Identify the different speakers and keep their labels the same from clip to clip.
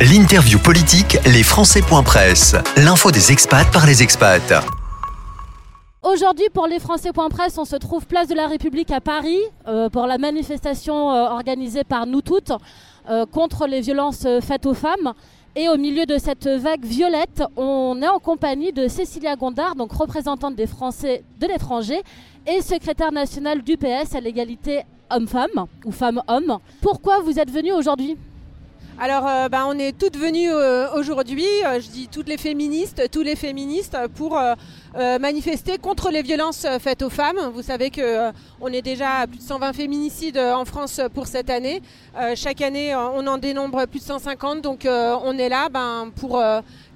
Speaker 1: L'interview politique, les Français.presse. L'info des expats par les expats.
Speaker 2: Aujourd'hui, pour les Français.presse, on se trouve place de la République à Paris euh, pour la manifestation euh, organisée par nous toutes euh, contre les violences faites aux femmes. Et au milieu de cette vague violette, on est en compagnie de Cécilia Gondard, donc représentante des Français de l'étranger et secrétaire nationale du PS à l'égalité homme-femme ou femme-homme. Pourquoi vous êtes venue aujourd'hui?
Speaker 3: Alors, euh, bah, on est toutes venues euh, aujourd'hui, euh, je dis toutes les féministes, tous les féministes, pour manifester contre les violences faites aux femmes. Vous savez que on est déjà à plus de 120 féminicides en France pour cette année. chaque année, on en dénombre plus de 150, donc on est là ben, pour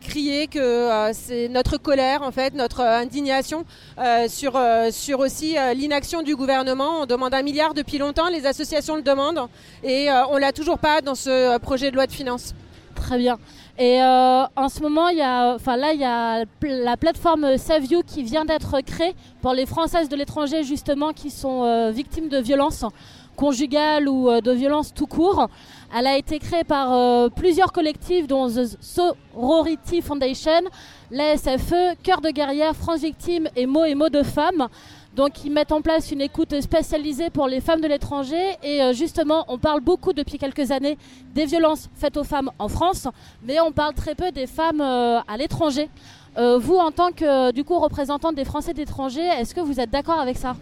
Speaker 3: crier que euh, c'est notre colère, en fait, notre indignation euh, sur, euh, sur aussi l'inaction du gouvernement. On demande un milliard depuis longtemps, les associations le demandent, et on l'a toujours pas dans ce projet de loi de finances.
Speaker 2: Très bien. Et en ce moment, il y a, enfin là, il y a la plateforme Save You qui vient d'être créée pour les Françaises de l'étranger justement qui sont victimes de violences conjugales ou de violences tout court. Elle a été créée par euh, plusieurs collectifs, dont The Sorority Foundation, la SFE, Cœur de guerrière, France Victime et Mots et Mots de Femmes. Donc ils mettent en place une écoute spécialisée pour les femmes de l'étranger et euh, justement on parle beaucoup depuis quelques années des violences faites aux femmes en France, mais on parle très peu des femmes euh, à l'étranger. vous en tant que du coup représentante des Français d'étranger, est-ce que vous êtes d'accord avec ça?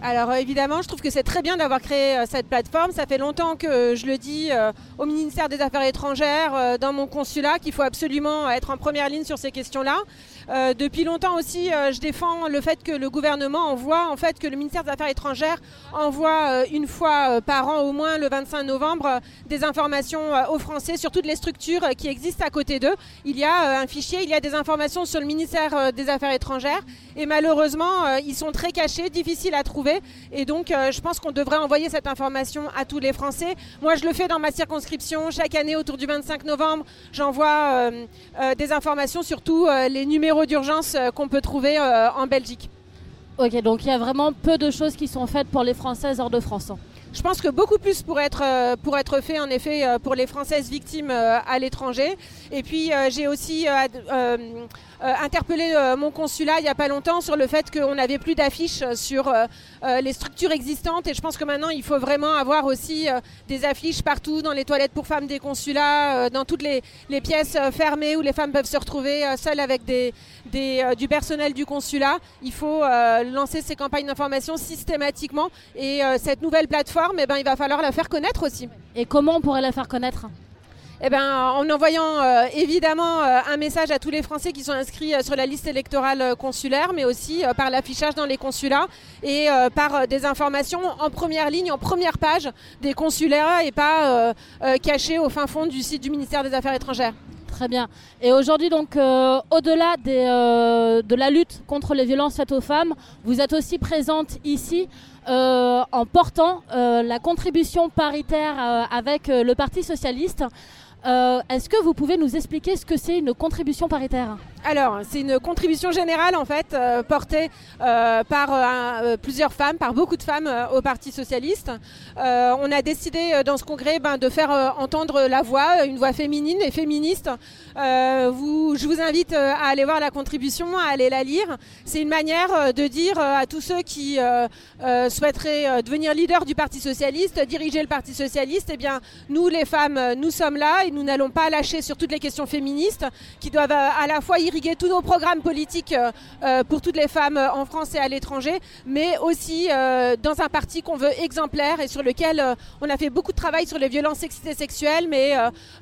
Speaker 3: Alors évidemment, je trouve que c'est très bien d'avoir créé euh, cette plateforme. Ça fait longtemps que je le dis euh, au ministère des Affaires étrangères, euh, dans mon consulat, qu'il faut absolument être en première ligne sur ces questions-là. Depuis longtemps aussi, je défends le fait que le gouvernement envoie, en fait, que le ministère des Affaires étrangères envoie une fois par an, au moins le 25 novembre, des informations aux Français sur toutes les structures qui existent à côté d'eux. Il y a un fichier, il y a des informations sur le ministère des Affaires étrangères, et malheureusement, ils sont très cachés, difficiles à trouver et donc, euh, je pense qu'on devrait envoyer cette information à tous les Français. Moi, je le fais dans ma circonscription. Chaque année, autour du 25 novembre, j'envoie euh, euh, des informations sur tous les numéros d'urgence qu'on peut trouver en Belgique.
Speaker 2: Ok, donc il y a vraiment peu de choses qui sont faites pour les Françaises hors de France.
Speaker 3: Je pense que beaucoup plus pourrait être, euh, pour être fait en effet euh, pour les Françaises victimes euh, à l'étranger. Et puis j'ai aussi interpellé mon consulat il n'y a pas longtemps sur le fait qu'on n'avait plus d'affiches sur les structures existantes. Et je pense que maintenant il faut vraiment avoir aussi des affiches partout dans les toilettes pour femmes des consulats, dans toutes les, pièces fermées où les femmes peuvent se retrouver seules avec du personnel du consulat. Il faut lancer ces campagnes d'information systématiquement. Et cette nouvelle plateforme eh ben, il va falloir la faire connaître aussi.
Speaker 2: Et comment on pourrait la faire connaître?
Speaker 3: Eh ben, en envoyant euh, évidemment euh, un message à tous les Français qui sont inscrits euh, sur la liste électorale consulaire, mais aussi par l'affichage dans les consulats et par des informations en première ligne, en première page des consulats et pas cachées au fin fond du site du ministère des Affaires étrangères.
Speaker 2: Très bien. Et aujourd'hui, donc, au-delà de la lutte contre les violences faites aux femmes, vous êtes aussi présente ici en portant la contribution paritaire avec le Parti socialiste. Est-ce que vous pouvez nous expliquer ce que c'est une contribution paritaire?
Speaker 3: Alors, c'est une contribution générale en fait euh, portée euh, par euh, plusieurs femmes, par beaucoup de femmes au Parti socialiste. on a décidé dans ce congrès ben, de faire entendre la voix, une voix féminine et féministe. Je vous invite à aller voir la contribution, à aller la lire. C'est une manière de dire à tous ceux qui souhaiteraient devenir leader du Parti socialiste, diriger le Parti socialiste, eh bien, nous les femmes, nous sommes là et nous n'allons pas lâcher sur toutes les questions féministes qui doivent à la fois irriguer tous nos programmes politiques euh, euh, pour toutes les femmes euh, en France et à l'étranger, mais aussi dans un parti qu'on veut exemplaire et sur lequel on a fait beaucoup de travail sur les violences sexistes et sexuelles, mais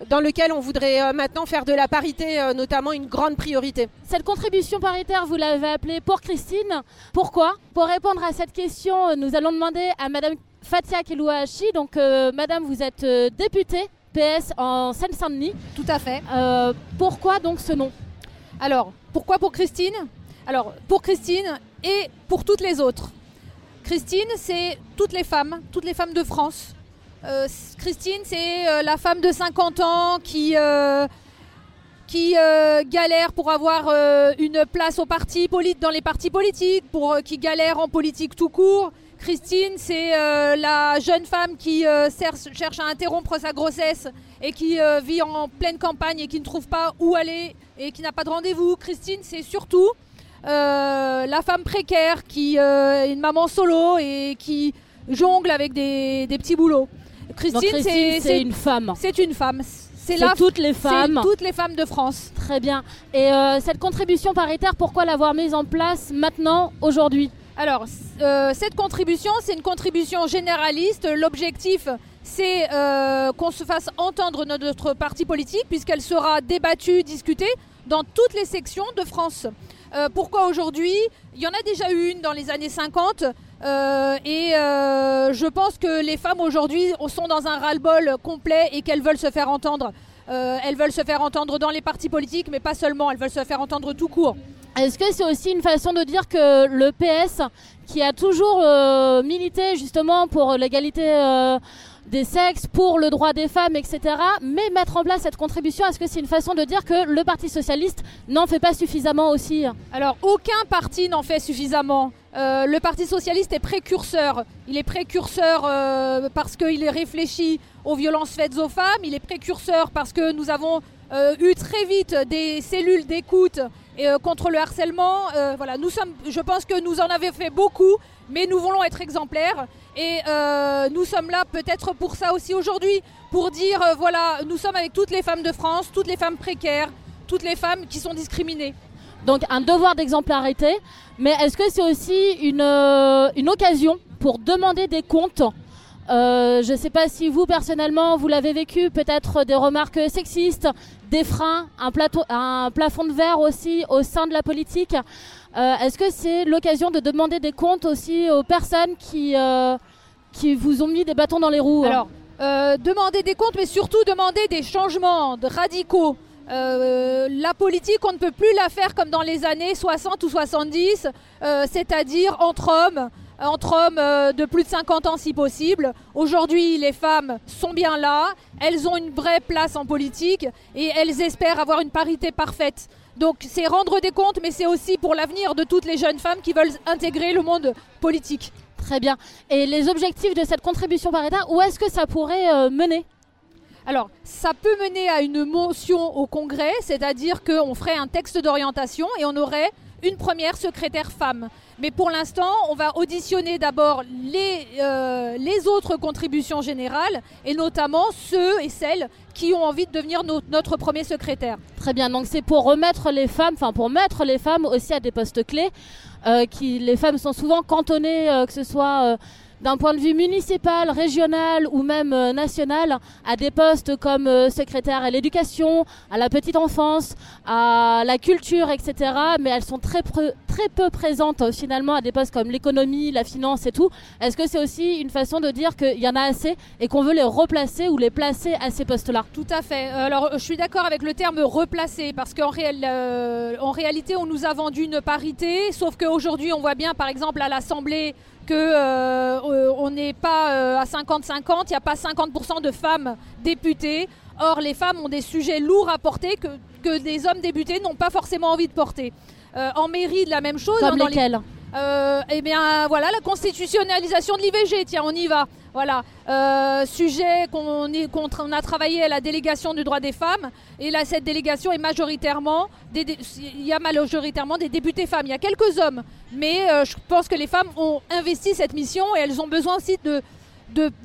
Speaker 3: dans lequel on voudrait maintenant faire de la parité notamment une grande priorité.
Speaker 2: Cette contribution paritaire, vous l'avez appelée pour Christine. Pourquoi? Pour répondre à cette question, nous allons demander à Madame Fatia Kelouachi. Donc, Madame, vous êtes députée PS en Seine-Saint-Denis.
Speaker 4: Tout à fait.
Speaker 2: pourquoi donc ce nom?
Speaker 4: Alors, pourquoi pour Christine? Alors, pour Christine et pour toutes les autres. Christine, c'est toutes les femmes, toutes les femmes de France. Euh, Christine, c'est euh, la femme de 50 ans qui, euh, galère pour avoir une place au parti dans les partis politiques, qui galère en politique tout court, Christine, c'est la jeune femme qui cherche à interrompre sa grossesse et qui vit en pleine campagne et qui ne trouve pas où aller et qui n'a pas de rendez-vous. Christine, c'est surtout euh, la femme précaire qui euh, est une maman solo et qui jongle avec des, des petits boulots. Christine,
Speaker 2: Christine,
Speaker 4: c'est-
Speaker 2: une femme.
Speaker 4: c'est une femme. C'est
Speaker 2: toutes les femmes.
Speaker 4: toutes les femmes de France.
Speaker 2: Très bien. Et euh, cette contribution paritaire, pourquoi l'avoir mise en place maintenant, aujourd'hui?
Speaker 4: Alors, cette contribution, c'est une contribution généraliste. L'objectif, c'est euh, qu'on se fasse entendre notre parti politique, puisqu'elle sera débattue, discutée dans toutes les sections de France. Euh, pourquoi aujourd'hui? Il y en a déjà eu une dans les années 50. euh, et je pense que les femmes aujourd'hui sont dans un ras-le-bol complet et qu'elles veulent se faire entendre. Elles veulent se faire entendre dans les partis politiques, mais pas seulement, elles veulent se faire entendre tout court.
Speaker 2: Est-ce que c'est aussi une façon de dire que le PS, qui a toujours euh, milité justement pour l'égalité euh, des sexes, pour le droit des femmes, etc., mais mettre en place cette contribution, est-ce que c'est une façon de dire que le Parti socialiste n'en fait pas suffisamment aussi?
Speaker 4: Alors, aucun parti n'en fait suffisamment. Euh, le Parti socialiste est précurseur. Il est précurseur parce qu'il est réfléchi aux violences faites aux femmes. Il est précurseur parce que nous avons eu très vite des cellules d'écoute euh, contre le harcèlement. Euh, voilà, nous sommes, je pense que nous en avons fait beaucoup, mais nous voulons être exemplaires. Et euh, nous sommes là peut-être pour ça aussi aujourd'hui, pour dire, voilà, nous sommes avec toutes les femmes de France, toutes les femmes précaires, toutes les femmes qui sont discriminées.
Speaker 2: Donc un devoir d'exemplarité, mais est-ce que c'est aussi une occasion pour demander des comptes Euh, Je ne sais pas si vous personnellement vous l'avez vécu, peut-être des remarques sexistes, des freins, un, plafond de verre aussi au sein de la politique. Euh, est-ce que c'est l'occasion de demander des comptes aussi aux personnes qui, euh, qui vous ont mis des bâtons dans les roues
Speaker 4: Alors, euh, demander des comptes, mais surtout demander des changements radicaux. La politique, on ne peut plus la faire comme dans les années 60 ou 70, euh, c'est-à-dire entre hommes, entre hommes euh, de plus de 50 ans si possible. Aujourd'hui, les femmes sont bien là, elles ont une vraie place en politique et elles espèrent avoir une parité parfaite. Donc c'est rendre des comptes, mais c'est aussi pour l'avenir de toutes les jeunes femmes qui veulent intégrer le monde politique.
Speaker 2: Très bien. Et les objectifs de cette contribution paritaire, où est-ce que ça pourrait euh, mener?
Speaker 4: Alors, ça peut mener à une motion au Congrès, c'est-à-dire qu'on ferait un texte d'orientation et on aurait une première secrétaire femme. Mais pour l'instant, on va auditionner d'abord les, euh, les autres contributions générales et notamment ceux et celles qui ont envie de devenir no- notre premier secrétaire.
Speaker 2: Très bien, donc c'est pour remettre les femmes, enfin pour mettre les femmes aussi à des postes clés. euh, les femmes sont souvent cantonnées, euh, que ce soit d'un point de vue municipal, régional ou même euh, national, à des postes comme euh, secrétaire à l'éducation, à la petite enfance, à la culture, etc. Mais elles sont très, très peu présentes euh, finalement à des postes comme l'économie, la finance et tout. Est-ce que c'est aussi une façon de dire qu'il y en a assez et qu'on veut les replacer ou les placer à ces postes-là?
Speaker 4: Tout à fait. Alors, je suis d'accord avec le terme replacer parce qu'en réalité, on nous a vendu une parité, sauf qu'aujourd'hui, on voit bien, par exemple, à l'Assemblée, que euh, on n'est pas euh, à 50-50, il n'y a pas 50% de femmes députées. Or, les femmes ont des sujets lourds à porter que, que des hommes députés n'ont pas forcément envie de porter. Euh, en mairie, de la même chose.
Speaker 2: Comme
Speaker 4: hein, dans les-
Speaker 2: lesquels?
Speaker 4: Eh bien, voilà, la constitutionnalisation de l'IVG, tiens, on y va. Voilà, Euh, sujet qu'on a travaillé à la délégation du droit des femmes. Et là, cette délégation est majoritairement, des, il y a majoritairement des députés femmes. Il y a quelques hommes, mais euh, je pense que les femmes ont investi cette mission et elles ont besoin aussi de,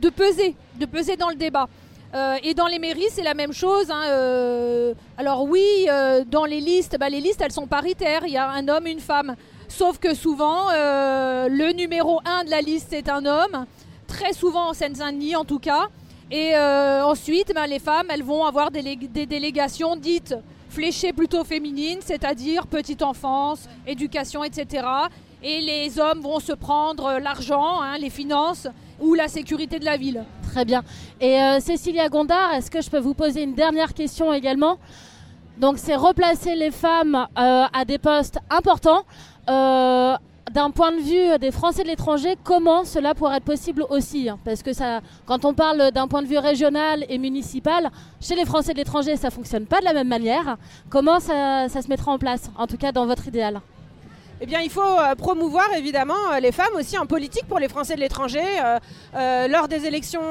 Speaker 4: peser, de peser dans le débat. Euh, et dans les mairies, c'est la même chose. hein, alors oui, dans les listes, bah, les listes, elles sont paritaires. Il y a un homme, une femme. Sauf que souvent, le numéro 1 de la liste est un homme, très souvent en Seine-Saint-Denis en tout cas. Et euh, ensuite, ben, les femmes, elles vont avoir des, lég- des délégations dites fléchées plutôt féminines, c'est-à-dire petite enfance, éducation, etc. Et les hommes vont se prendre l'argent, hein, les finances ou la sécurité de la ville.
Speaker 2: Très bien. Et euh, Cécilia Gondard, est-ce que je peux vous poser une dernière question également? Donc, c'est replacer les femmes euh, à des postes importants. D'un point de vue des Français de l'étranger, comment cela pourrait être possible aussi hein Parce que ça, quand on parle d'un point de vue régional et municipal, chez les Français de l'étranger, ça fonctionne pas de la même manière. Comment ça, ça se mettra en place, en tout cas dans votre idéal
Speaker 3: eh bien, il faut promouvoir évidemment les femmes aussi en politique pour les Français de l'étranger lors des élections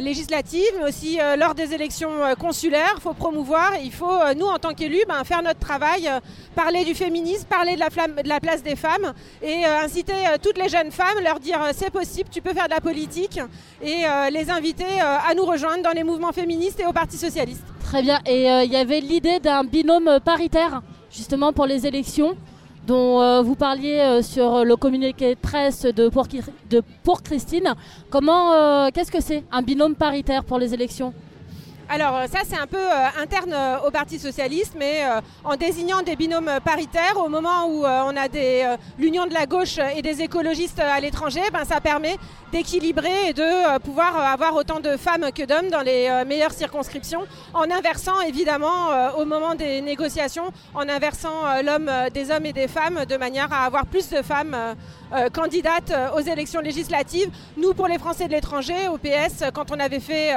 Speaker 3: législatives, mais aussi lors des élections consulaires. Il faut promouvoir, il faut, nous, en tant qu'élus, ben, faire notre travail, parler du féminisme, parler de la, place des femmes et inciter toutes les jeunes femmes, leur dire c'est possible, tu peux faire de la politique et les inviter à nous rejoindre dans les mouvements féministes et au Parti socialiste.
Speaker 2: Très bien. Et euh, il y avait l'idée d'un binôme paritaire, justement pour les élections, dont euh, vous parliez euh, sur le communiqué de presse de pour, de pour Christine. Comment, qu'est-ce que c'est un binôme paritaire pour les élections?
Speaker 3: Alors ça c'est un peu interne au Parti socialiste, mais en désignant des binômes paritaires au moment où on a l'union de la gauche et des écologistes à l'étranger, ben, ça permet d'équilibrer et de euh, pouvoir euh, avoir autant de femmes que d'hommes dans les euh, meilleures circonscriptions, en inversant évidemment au moment des négociations, en inversant l'homme des hommes et des femmes de manière à avoir plus de femmes candidates aux élections législatives. Nous, pour les Français de l'étranger, au PS, quand on avait fait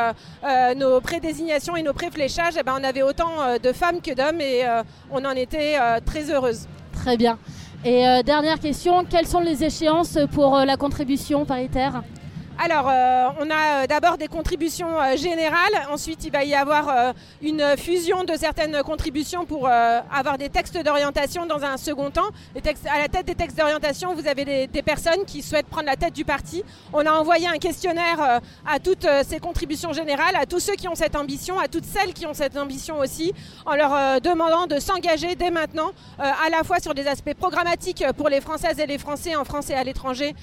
Speaker 3: nos prédésignations et nos préfléchages, eh ben, on avait autant de femmes que d'hommes et on en était très heureuse.
Speaker 2: Très bien. Et euh, dernière question, quelles sont les échéances pour euh, la contribution paritaire?
Speaker 3: Alors, euh, on a d'abord des contributions générales. Ensuite, il va y avoir une fusion de certaines contributions pour avoir des textes d'orientation dans un second temps. à la tête des textes d'orientation, vous avez des, personnes qui souhaitent prendre la tête du parti. On a envoyé un questionnaire à toutes ces contributions générales, à tous ceux qui ont cette ambition, à toutes celles qui ont cette ambition aussi, en leur demandant de s'engager dès maintenant, à la fois sur des aspects programmatiques pour les Françaises et les Français en France et à l'étranger,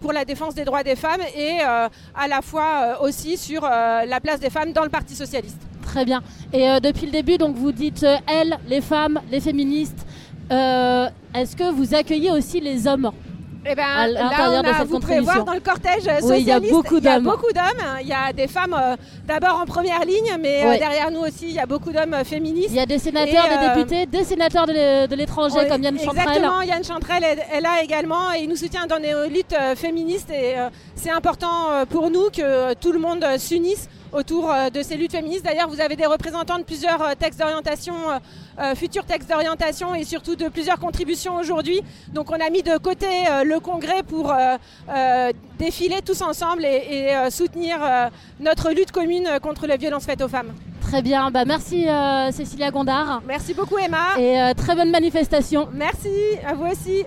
Speaker 3: pour la défense des droits des femmes et et euh, à la fois euh, aussi sur euh, la place des femmes dans le Parti socialiste.
Speaker 2: Très bien. Et depuis le début, donc vous dites elles, les femmes, les féministes. Est-ce que vous accueillez aussi les hommes?
Speaker 3: Eh ben, à l'intérieur de cette vous pouvez voir dans le cortège socialiste,
Speaker 2: il y a beaucoup
Speaker 3: d'hommes. Il y a des femmes d'abord en première ligne, mais derrière nous aussi, il y a beaucoup d'hommes féministes.
Speaker 2: Il y a des sénateurs, des députés, des sénateurs de l'étranger comme Yann Chantrel.
Speaker 3: Exactement, Yann Chantrel est, là également et il nous soutient dans nos luttes féministes et c'est important pour nous que tout le monde s'unisse autour de ces luttes féministes. D'ailleurs, vous avez des représentants de plusieurs textes d'orientation euh, futurs textes d'orientation et surtout de plusieurs contributions aujourd'hui. Donc on a mis de côté euh, le congrès pour euh, défiler tous ensemble et, soutenir notre lutte commune contre les violences faites aux femmes.
Speaker 2: Très bien, bah merci Cécilia Gondard.
Speaker 3: Merci beaucoup Emma.
Speaker 2: Et très bonne manifestation.
Speaker 3: Merci, à vous aussi.